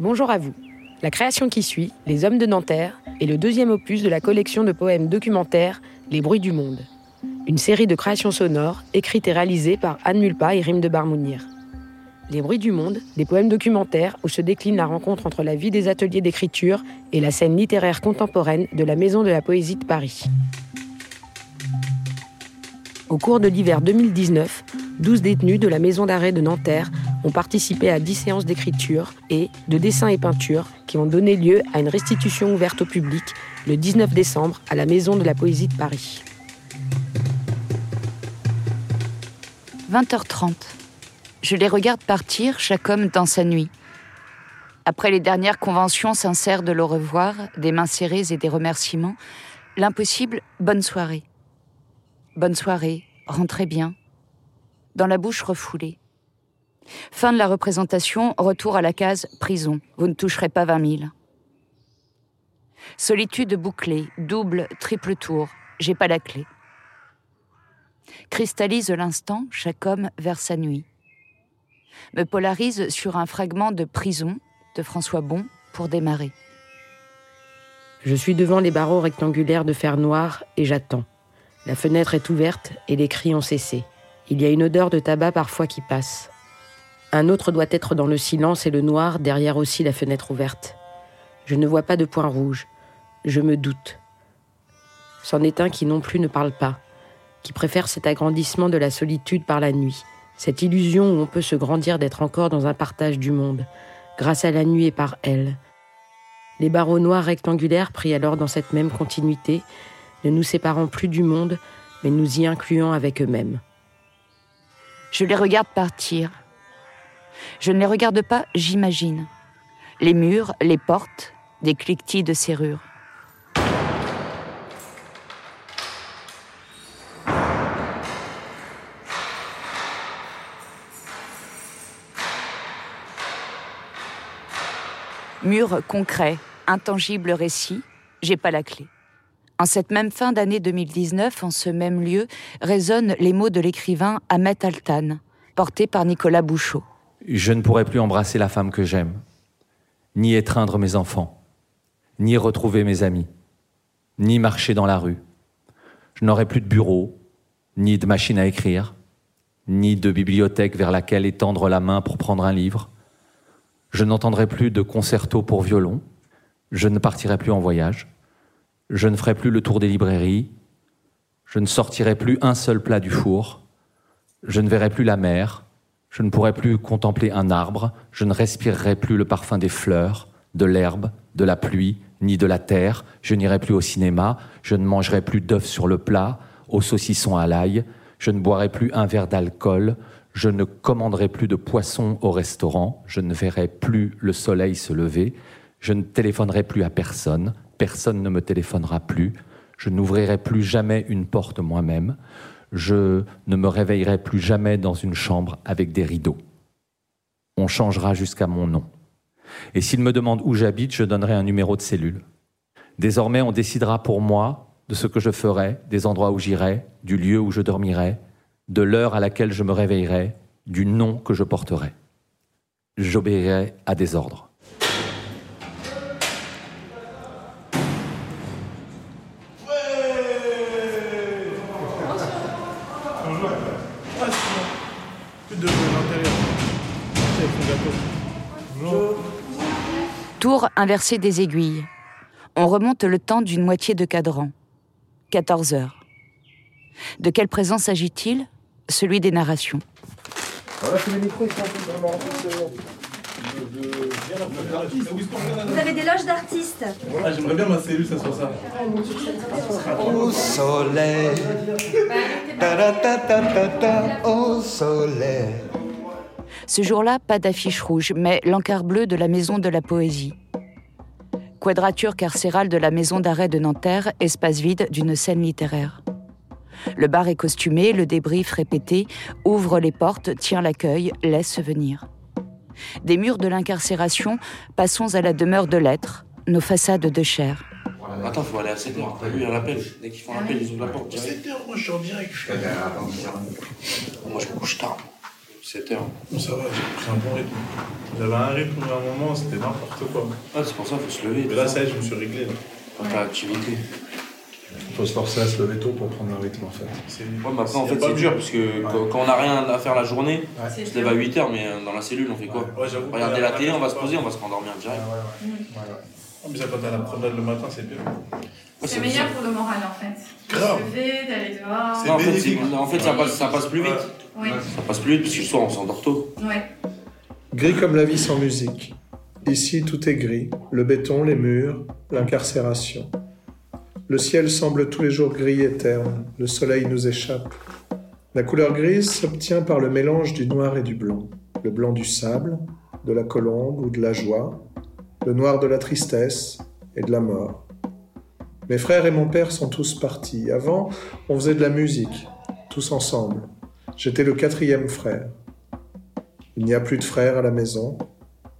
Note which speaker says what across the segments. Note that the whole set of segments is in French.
Speaker 1: Bonjour à vous. La création qui suit, Les Hommes de Nanterre, est le deuxième opus de la collection de poèmes documentaires Les Bruits du Monde. Une série de créations sonores écrites et réalisées par Anne Mulpa et Rime de Barmounir. Les Bruits du Monde, des poèmes documentaires où se décline la rencontre entre la vie des ateliers d'écriture et la scène littéraire contemporaine de la Maison de la Poésie de Paris. Au cours de l'hiver 2019, 12 détenus de la maison d'arrêt de Nanterre ont participé à 10 séances d'écriture et de dessin et peinture qui ont donné lieu à une restitution ouverte au public le 19 décembre à la Maison de la Poésie de Paris.
Speaker 2: 20h30. Je les regarde partir, chaque homme dans sa nuit. Après les dernières conventions sincères de l'au revoir, des mains serrées et des remerciements, l'impossible bonne soirée. Bonne soirée, rentrez bien. Dans la bouche refoulée. Fin de la représentation, retour à la case prison. Vous ne toucherez pas 20 000. Solitude bouclée, double, triple tour. J'ai pas la clé. Cristallise l'instant, chaque homme vers sa nuit. Me polarise sur un fragment de Prison de François Bon pour démarrer.
Speaker 1: Je suis devant les barreaux rectangulaires de fer noir et j'attends. La fenêtre est ouverte et les cris ont cessé. Il y a une odeur de tabac parfois qui passe. Un autre doit être dans le silence et le noir, derrière aussi la fenêtre ouverte. Je ne vois pas de point rouge. Je me doute. C'en est un qui non plus ne parle pas, qui préfère cet agrandissement de la solitude par la nuit, cette illusion où on peut se grandir d'être encore dans un partage du monde, grâce à la nuit et par elle. Les barreaux noirs rectangulaires pris alors dans cette même continuité, ne nous séparant plus du monde, mais nous y incluant avec eux-mêmes.
Speaker 2: Je les regarde partir. Je ne les regarde pas, j'imagine. Les murs, les portes, des cliquetis de serrures. Mur concret, intangible récit, j'ai pas la clé. En cette même fin d'année 2019, en ce même lieu, résonnent les mots de l'écrivain Ahmet Altan, portés par Nicolas Bouchot.
Speaker 3: Je ne pourrai plus embrasser la femme que j'aime, ni étreindre mes enfants, ni retrouver mes amis, ni marcher dans la rue. Je n'aurai plus de bureau, ni de machine à écrire, ni de bibliothèque vers laquelle étendre la main pour prendre un livre. Je n'entendrai plus de concerto pour violon. Je ne partirai plus en voyage. Je ne ferai plus le tour des librairies. Je ne sortirai plus un seul plat du four. Je ne verrai plus la mer. Je ne pourrai plus contempler un arbre. Je ne respirerai plus le parfum des fleurs, de l'herbe, de la pluie, ni de la terre. Je n'irai plus au cinéma. Je ne mangerai plus d'œufs sur le plat, au saucisson à l'ail. Je ne boirai plus un verre d'alcool. Je ne commanderai plus de poisson au restaurant. Je ne verrai plus le soleil se lever. Je ne téléphonerai plus à personne personne ne me téléphonera plus, je n'ouvrirai plus jamais une porte moi-même, je ne me réveillerai plus jamais dans une chambre avec des rideaux. On changera jusqu'à mon nom. Et s'il me demande où j'habite, je donnerai un numéro de cellule. Désormais, on décidera pour moi de ce que je ferai, des endroits où j'irai, du lieu où je dormirai, de l'heure à laquelle je me réveillerai, du nom que je porterai. J'obéirai à des ordres.
Speaker 2: Tour inversé des aiguilles. On remonte le temps d'une moitié de cadran. 14 heures. De quelle présent s'agit-il Celui des narrations.
Speaker 4: Vous avez des loges d'artistes.
Speaker 5: Ah, J'aimerais bien ma cellule, ça soit ça.
Speaker 6: Au soleil, ta ta ta ta ta ta, au soleil.
Speaker 2: Ce jour-là, pas d'affiche rouge, mais l'encart bleu de la Maison de la Poésie. Quadrature carcérale de la Maison d'arrêt de Nanterre, espace vide d'une scène littéraire. Le bar est costumé, le débrief répété, ouvre les portes, tient l'accueil, laisse venir. Des murs de l'incarcération, passons à la demeure de lettres, nos façades de chair.
Speaker 5: Attends, faut aller à 7h. T'as vu, il y a l'appel. Dès qu'ils font l'appel, ils ouvrent la porte. 7h, moi je suis en direct. Moi je me couche tard. 7 heures.
Speaker 7: Bon, ça va, j'ai pris un bon rythme. J'avais un rythme à un moment, c'était n'importe quoi.
Speaker 5: Ah, c'est pour ça qu'il faut se lever.
Speaker 7: Mais là, ça y est, je me suis réglé. Là.
Speaker 5: Quand t'as l'activité.
Speaker 7: Il faut se forcer à se lever tôt pour prendre un rythme en fait.
Speaker 5: Ouais, mais après, en fait, c'est dur parce que quand, quand on n'a rien à faire la journée, on se lève à 8h, mais euh, dans la cellule, on fait quoi? Regarder
Speaker 7: la-
Speaker 5: télé, on va se poser, on va se rendormir direct.
Speaker 7: Ouais, ouais, ouais. ouais, ouais. Ah, mais ça, quand t'as la promenade le matin, c'est bien.
Speaker 5: Ouais,
Speaker 4: C'est meilleur pour le moral en fait.
Speaker 7: Grave.
Speaker 4: De se lever, d'aller dehors.
Speaker 7: C'est
Speaker 5: Non, en fait, en fait, ça passe, ça passe plus vite. Ça passe plus vite parce que le soir, on s'endort tôt.
Speaker 4: ouais.
Speaker 8: Gris comme la vie sans musique. Ici, tout est gris. Le béton, les murs, l'incarcération. Le ciel semble tous les jours gris et terne. Le soleil nous échappe. La couleur grise s'obtient par le mélange du noir et du blanc. Le blanc du sable, de la colombe ou de la joie. Le noir de la tristesse et de la mort. Mes frères et mon père sont tous partis. Avant, on faisait de la musique, tous ensemble. J'étais le quatrième frère. Il n'y a plus de frères à la maison.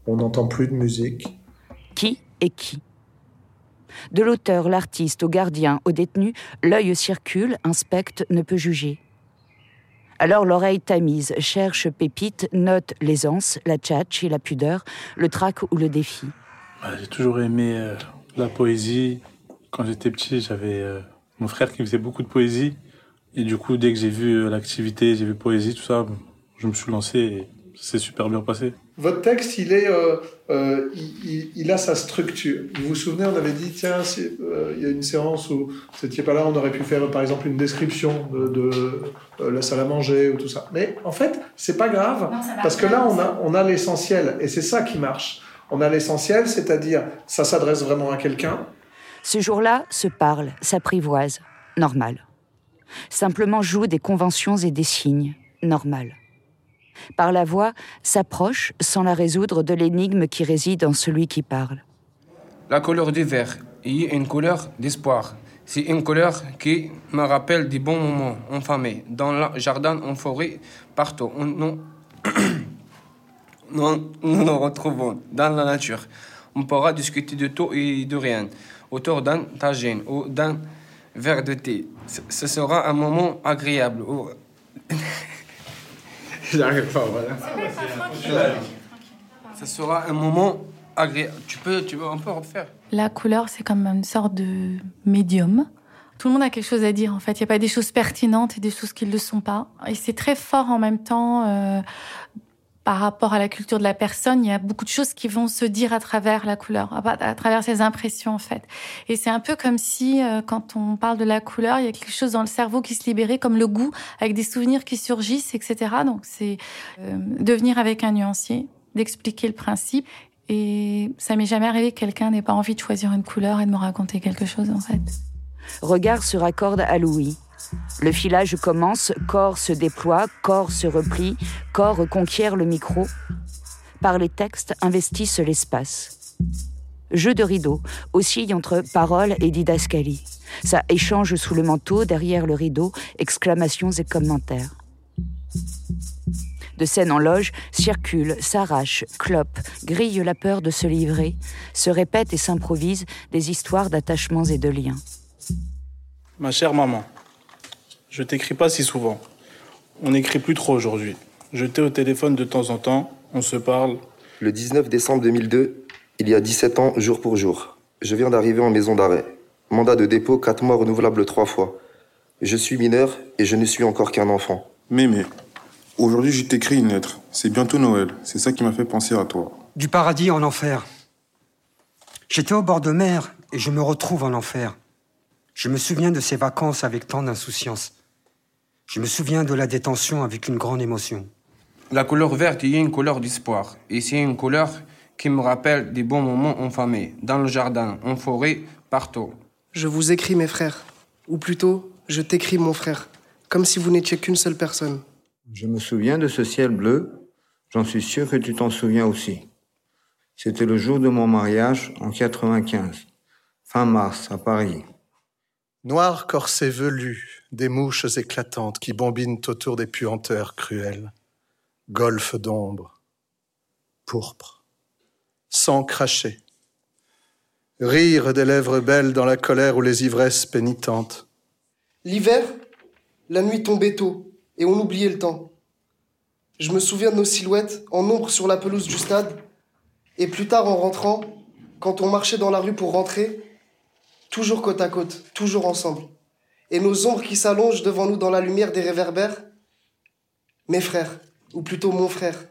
Speaker 8: On n'entend plus de musique.
Speaker 2: Qui est qui? De l'auteur, l'artiste, au gardien, au détenu, l'œil circule, inspecte, ne peut juger. Alors l'oreille tamise, cherche pépite, note l'aisance, la tchatche et la pudeur, le trac ou le défi.
Speaker 7: Bah, j'ai toujours aimé euh, la poésie. Quand j'étais petit, j'avais euh, mon frère qui faisait beaucoup de poésie. Et du coup, dès que j'ai vu euh, l'activité, j'ai vu poésie, tout ça, je me suis lancé et ça s'est super bien passé.
Speaker 8: Votre texte, il est, euh, euh, il, il- il a sa structure. Vous vous souvenez, on avait dit, tiens, c'est, euh, il y a une séance où vous n'étiez pas là, on aurait pu faire, par exemple, une description de, de, euh, la salle à manger ou tout ça. Mais en fait, c'est pas grave,
Speaker 4: Non,
Speaker 8: parce que là, on
Speaker 4: ça.
Speaker 8: a, on a l'essentiel, et c'est ça qui marche. On a l'essentiel, c'est-à-dire, ça s'adresse vraiment à quelqu'un.
Speaker 2: Ce jour-là, se parle, s'apprivoise, normal. Simplement joue des conventions et des signes, normal. Par la voix, s'approche, sans la résoudre, de l'énigme qui réside en celui qui parle.
Speaker 9: La couleur du vert est une couleur d'espoir. C'est une couleur qui me rappelle des bons moments en famille, dans le jardin, en forêt, partout. Nous, nous, nous nous retrouvons dans la nature. On pourra discuter de tout et de rien autour d'un tagine ou d'un verre de thé. Ce- sera un moment agréable. où- J'arrive pas, voilà. Ce sera un moment agréable. Tu peux, tu peux, on peut refaire.
Speaker 10: La couleur, c'est comme une sorte de médium. Tout le monde a quelque chose à dire, en fait. Il n'y a pas des choses pertinentes et des choses qui ne le sont pas. Et c'est très fort en même temps euh, par rapport à la culture de la personne. Il y a beaucoup de choses qui vont se dire à travers la couleur, à, travers ses impressions, en fait. Et c'est un peu comme si, euh, quand on parle de la couleur, il y a quelque chose dans le cerveau qui se libérait, comme le goût, avec des souvenirs qui surgissent, etc. Donc c'est euh, de venir avec un nuancier, d'expliquer le principe. Et ça m'est jamais arrivé que quelqu'un n'ait pas envie de choisir une couleur et de me raconter quelque chose, en fait.
Speaker 2: Regard se raccorde à l'ouïe. Le filage commence, corps se déploie, corps se replie, corps reconquiert le micro. Par les textes investissent l'espace. Jeu de rideau oscille entre parole et didascalie. Ça échange sous le manteau, derrière le rideau, exclamations et commentaires. De scène en loge, circule, s'arrache, clope, grille la peur de se livrer, se répète et s'improvise des histoires d'attachements et de liens.
Speaker 7: Ma chère maman, je t'écris pas si souvent. On n'écrit plus trop aujourd'hui. Je t'ai au téléphone de temps en temps, on se parle.
Speaker 11: Le 19 décembre 2002, il y a 17 ans, jour pour jour. Je viens d'arriver en maison d'arrêt. Mandat de dépôt, 4 mois renouvelable 3 fois. Je suis mineur et je ne suis encore qu'un enfant.
Speaker 12: Mémé, aujourd'hui je t'écris une lettre. C'est bientôt Noël. C'est ça qui m'a fait penser à toi.
Speaker 13: Du paradis en enfer. J'étais au bord de mer et je me retrouve en enfer. Je me souviens de ces vacances avec tant d'insouciance. Je me souviens de la détention avec une grande émotion.
Speaker 9: La couleur verte est une couleur d'espoir. Et c'est une couleur qui me rappelle des bons moments en famille, dans le jardin, en forêt, partout.
Speaker 14: Je vous écris mes frères. Ou plutôt, je t'écris mon frère. Comme si vous n'étiez qu'une seule personne.
Speaker 15: Je me souviens de ce ciel bleu. J'en suis sûr que tu t'en souviens aussi. C'était le jour de mon mariage en 95. Fin mars, à Paris.
Speaker 8: Noir corset velu, des mouches éclatantes qui bombinent autour des puanteurs cruelles. Golfe d'ombre. Pourpre. Sang craché. Rire des lèvres belles dans la colère ou les ivresses pénitentes.
Speaker 14: L'hiver, la nuit tombait tôt et on oubliait le temps. Je me souviens de nos silhouettes en ombre sur la pelouse du stade. Et plus tard, en rentrant, quand on marchait dans la rue pour rentrer, toujours côte à côte, toujours ensemble. Et nos ombres qui s'allongent devant nous dans la lumière des réverbères, mes frères, ou plutôt mon frère.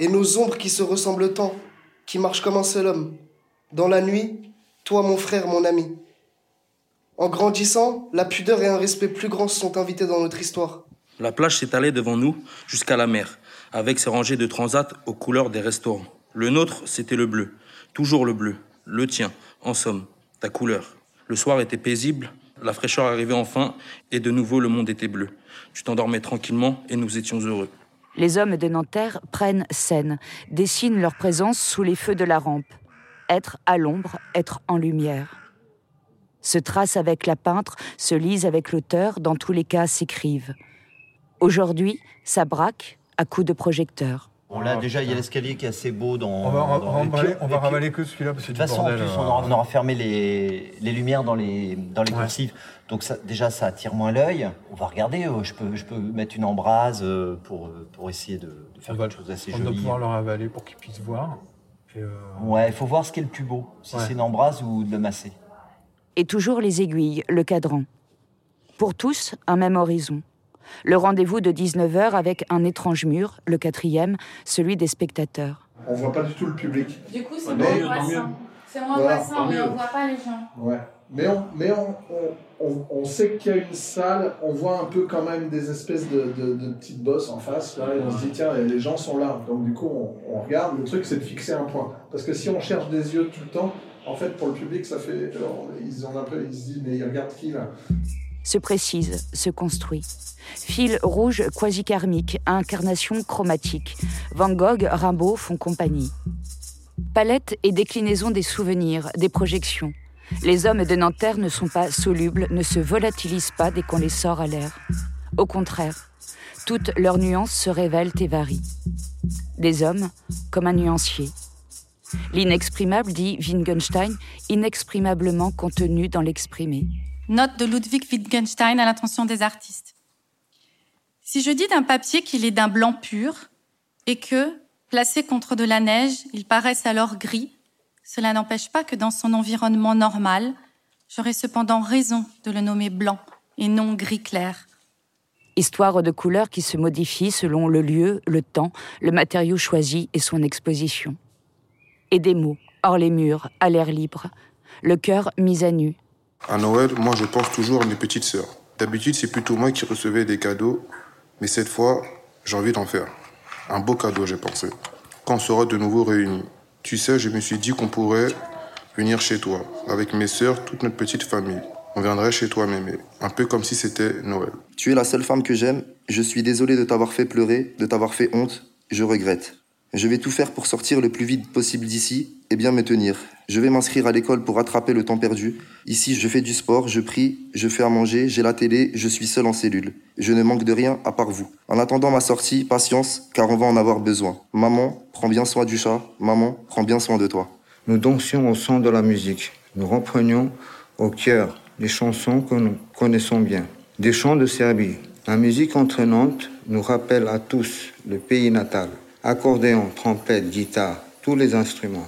Speaker 14: Et nos ombres qui se ressemblent tant, qui marchent comme un seul homme. Dans la nuit, toi mon frère, mon ami. En grandissant, la pudeur et un respect plus grand sont invités dans notre histoire.
Speaker 5: La plage s'étalait devant nous jusqu'à la mer, avec ses rangées de transats aux couleurs des restaurants. Le nôtre, c'était le bleu. Toujours le bleu. Le tien, en somme, ta couleur. Le soir était paisible, la fraîcheur arrivait enfin, et de nouveau le monde était bleu. Tu t'endormais tranquillement et nous étions heureux.
Speaker 2: Les hommes de Nanterre prennent scène, dessinent leur présence sous les feux de la rampe. Être à l'ombre, être en lumière. Se tracent avec la peintre, se lisent avec l'auteur, dans tous les cas s'écrivent. Aujourd'hui, ça braque à coups de projecteur.
Speaker 16: Bon, là, déjà, il y a l'escalier qui est assez beau dans.
Speaker 17: On va,
Speaker 16: dans-
Speaker 17: on va on va ravaler que celui-là. parce
Speaker 16: De
Speaker 17: que
Speaker 16: toute façon, en plus,
Speaker 17: euh,
Speaker 16: on aura, on aura fermé les, les lumières dans les, dans les
Speaker 17: Ouais.
Speaker 16: cursives. Donc, ça, déjà, ça attire moins l'œil. On va regarder. euh, je, peux, je peux mettre une embrase euh, pour, pour essayer de, de faire quelque chose d'assez
Speaker 17: On doit
Speaker 16: joli.
Speaker 17: pouvoir le ravaler pour qu'ils puissent voir. Et, euh,
Speaker 16: Ouais, il faut voir ce qui est le plus beau. Si
Speaker 17: Ouais.
Speaker 16: c'est une embrase ou de le masser.
Speaker 2: Et toujours les aiguilles, le cadran. Pour tous, un même horizon. Le rendez-vous de 19h avec un étrange mur, le quatrième, celui des spectateurs.
Speaker 8: On voit pas du tout le public.
Speaker 10: Du coup, c'est moins angoissant. C'est moins angoissant, mais on voit pas les gens.
Speaker 8: Ouais. Mais on, mais on, on, on, on sait qu'il y a une salle, on voit un peu quand même des espèces de, de, de petites bosses en face, là, et on se dit, tiens, les gens sont là. Donc du coup, on, on regarde. Le truc, c'est de fixer un point. Parce que si on cherche des yeux tout le temps, en fait, pour le public, ça fait. alors, ils, ont un peu, ils se disent, mais ils regardent qui là?
Speaker 2: Se précise, se construit. Fil rouge quasi-karmique, incarnation chromatique. Van Gogh, Rimbaud font compagnie. Palette et déclinaison des souvenirs, des projections. Les hommes de Nanterre ne sont pas solubles, ne se volatilisent pas dès qu'on les sort à l'air. Au contraire, toutes leurs nuances se révèlent et varient. Des hommes comme un nuancier. L'inexprimable, dit Wittgenstein, inexprimablement contenu dans l'exprimé.
Speaker 10: Note de Ludwig Wittgenstein à l'intention des artistes. Si je dis d'un papier qu'il est d'un blanc pur et que, placé contre de la neige, il paraisse alors gris, cela n'empêche pas que dans son environnement normal, j'aurais cependant raison de le nommer blanc et non gris clair.
Speaker 2: Histoire de couleurs qui se modifient selon le lieu, le temps, le matériau choisi et son exposition. Et des mots, hors les murs, à l'air libre, le cœur mis à nu.
Speaker 12: À Noël, moi, je pense toujours à mes petites sœurs. D'habitude, c'est plutôt moi qui recevais des cadeaux, mais cette fois, j'ai envie d'en faire. Un beau cadeau, j'ai pensé. Quand on sera de nouveau réunis. Tu sais, je me suis dit qu'on pourrait venir chez toi, avec mes sœurs, toute notre petite famille. On viendrait chez toi, mémé. Un peu comme si c'était Noël.
Speaker 11: Tu es la seule femme que j'aime. Je suis désolé de t'avoir fait pleurer, de t'avoir fait honte. Je regrette. Je vais tout faire pour sortir le plus vite possible d'ici et bien me tenir. Je vais m'inscrire à l'école pour rattraper le temps perdu. Ici, je fais du sport, je prie, je fais à manger, j'ai la télé, je suis seul en cellule. Je ne manque de rien à part vous. En attendant ma sortie, patience, car on va en avoir besoin. Maman, prends bien soin du chat. Maman, prends bien soin de toi.
Speaker 15: Nous dansions au son de la musique. Nous reprenions au cœur les chansons que nous connaissons bien. Des chants de Serbie. La musique entraînante nous rappelle à tous le pays natal. Accordéon, trompette, guitare, tous les instruments.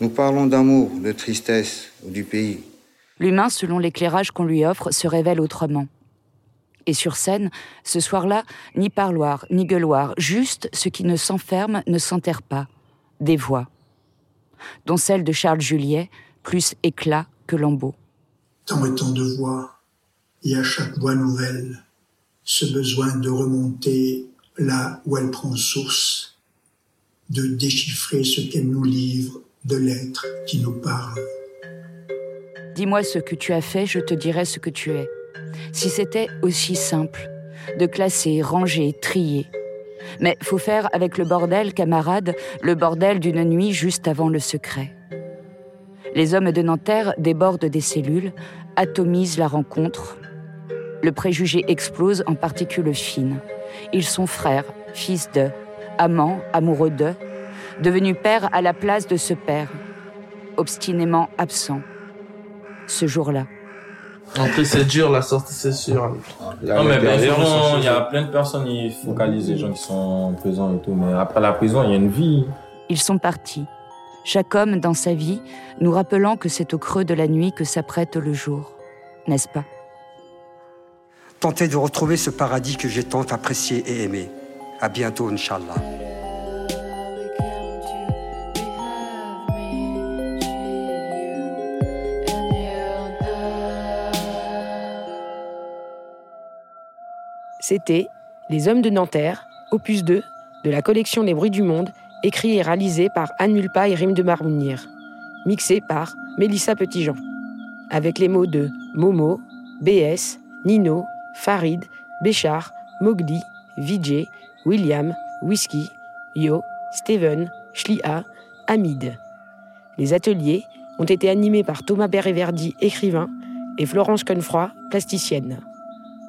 Speaker 15: Nous parlons d'amour, de tristesse ou du pays.
Speaker 2: L'humain, selon l'éclairage qu'on lui offre, se révèle autrement. Et sur scène, ce soir-là, ni parloir, ni gueuloir, juste ce qui ne s'enferme, ne s'enterre pas. Des voix. Dont celle de Charles Juliet, plus éclat que lambeau.
Speaker 18: Tant et tant de voix, et à chaque voix nouvelle, ce besoin de remonter là où elle prend source, de déchiffrer ce qu'elle nous livre de l'être qui nous parle.
Speaker 2: Dis-moi ce que tu as fait, je te dirai ce que tu es. Si c'était aussi simple, de classer, ranger, trier. Mais faut faire avec le bordel, camarade, le bordel d'une nuit juste avant le secret. Les hommes de Nanterre débordent des cellules, atomisent la rencontre. Le préjugé explose en particules fines. Ils sont frères, fils de, amants, amoureux de, devenus pères à la place de ce père, obstinément absent. Ce jour-là.
Speaker 5: Après, c'est dur, la sortie, c'est sûr.
Speaker 19: Non, mais bien sûr, il y a plein de personnes qui focalisent les gens qui sont en prison et tout, mais après la prison, il y a une vie.
Speaker 2: Ils sont partis, chaque homme dans sa vie, nous rappelant que c'est au creux de la nuit que s'apprête le jour, n'est-ce pas?
Speaker 13: Tenter de retrouver ce paradis que j'ai tant apprécié et aimé. À bientôt, Inch'Allah.
Speaker 1: C'était Les Hommes de Nanterre, opus 2, de la collection Les Bruits du Monde, écrit et réalisé par Anne Mulpa et Rime de Marmounir, mixé par Mélissa Petitjean, avec les mots de Momo, BS, Nino, Farid, Béchard, Mowgli, Vijay, William, Whisky, Yo, Steven, Shlia, Hamid. Les ateliers ont été animés par Thomas Beréverdi, écrivain, et Florence Confroy, plasticienne.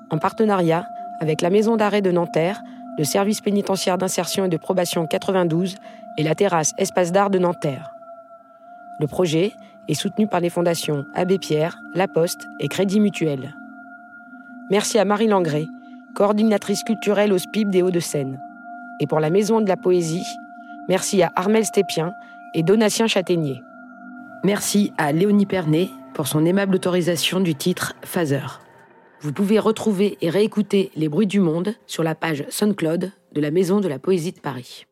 Speaker 1: En partenariat avec la Maison d'arrêt de Nanterre, le service pénitentiaire d'insertion et de probation 92 et la terrasse Espace d'art de Nanterre. Le projet est soutenu par les fondations Abbé Pierre, La Poste et Crédit Mutuel. Merci à Marie Langré, coordinatrice culturelle au SPIB des Hauts-de-Seine. Et pour la Maison de la Poésie, merci à Armel Stépien et Donatien Châtaignier. Merci à Léonie Pernet pour son aimable autorisation du titre Phaser. Vous pouvez retrouver et réécouter Les bruits du monde sur la page SoundCloud de la Maison de la Poésie de Paris.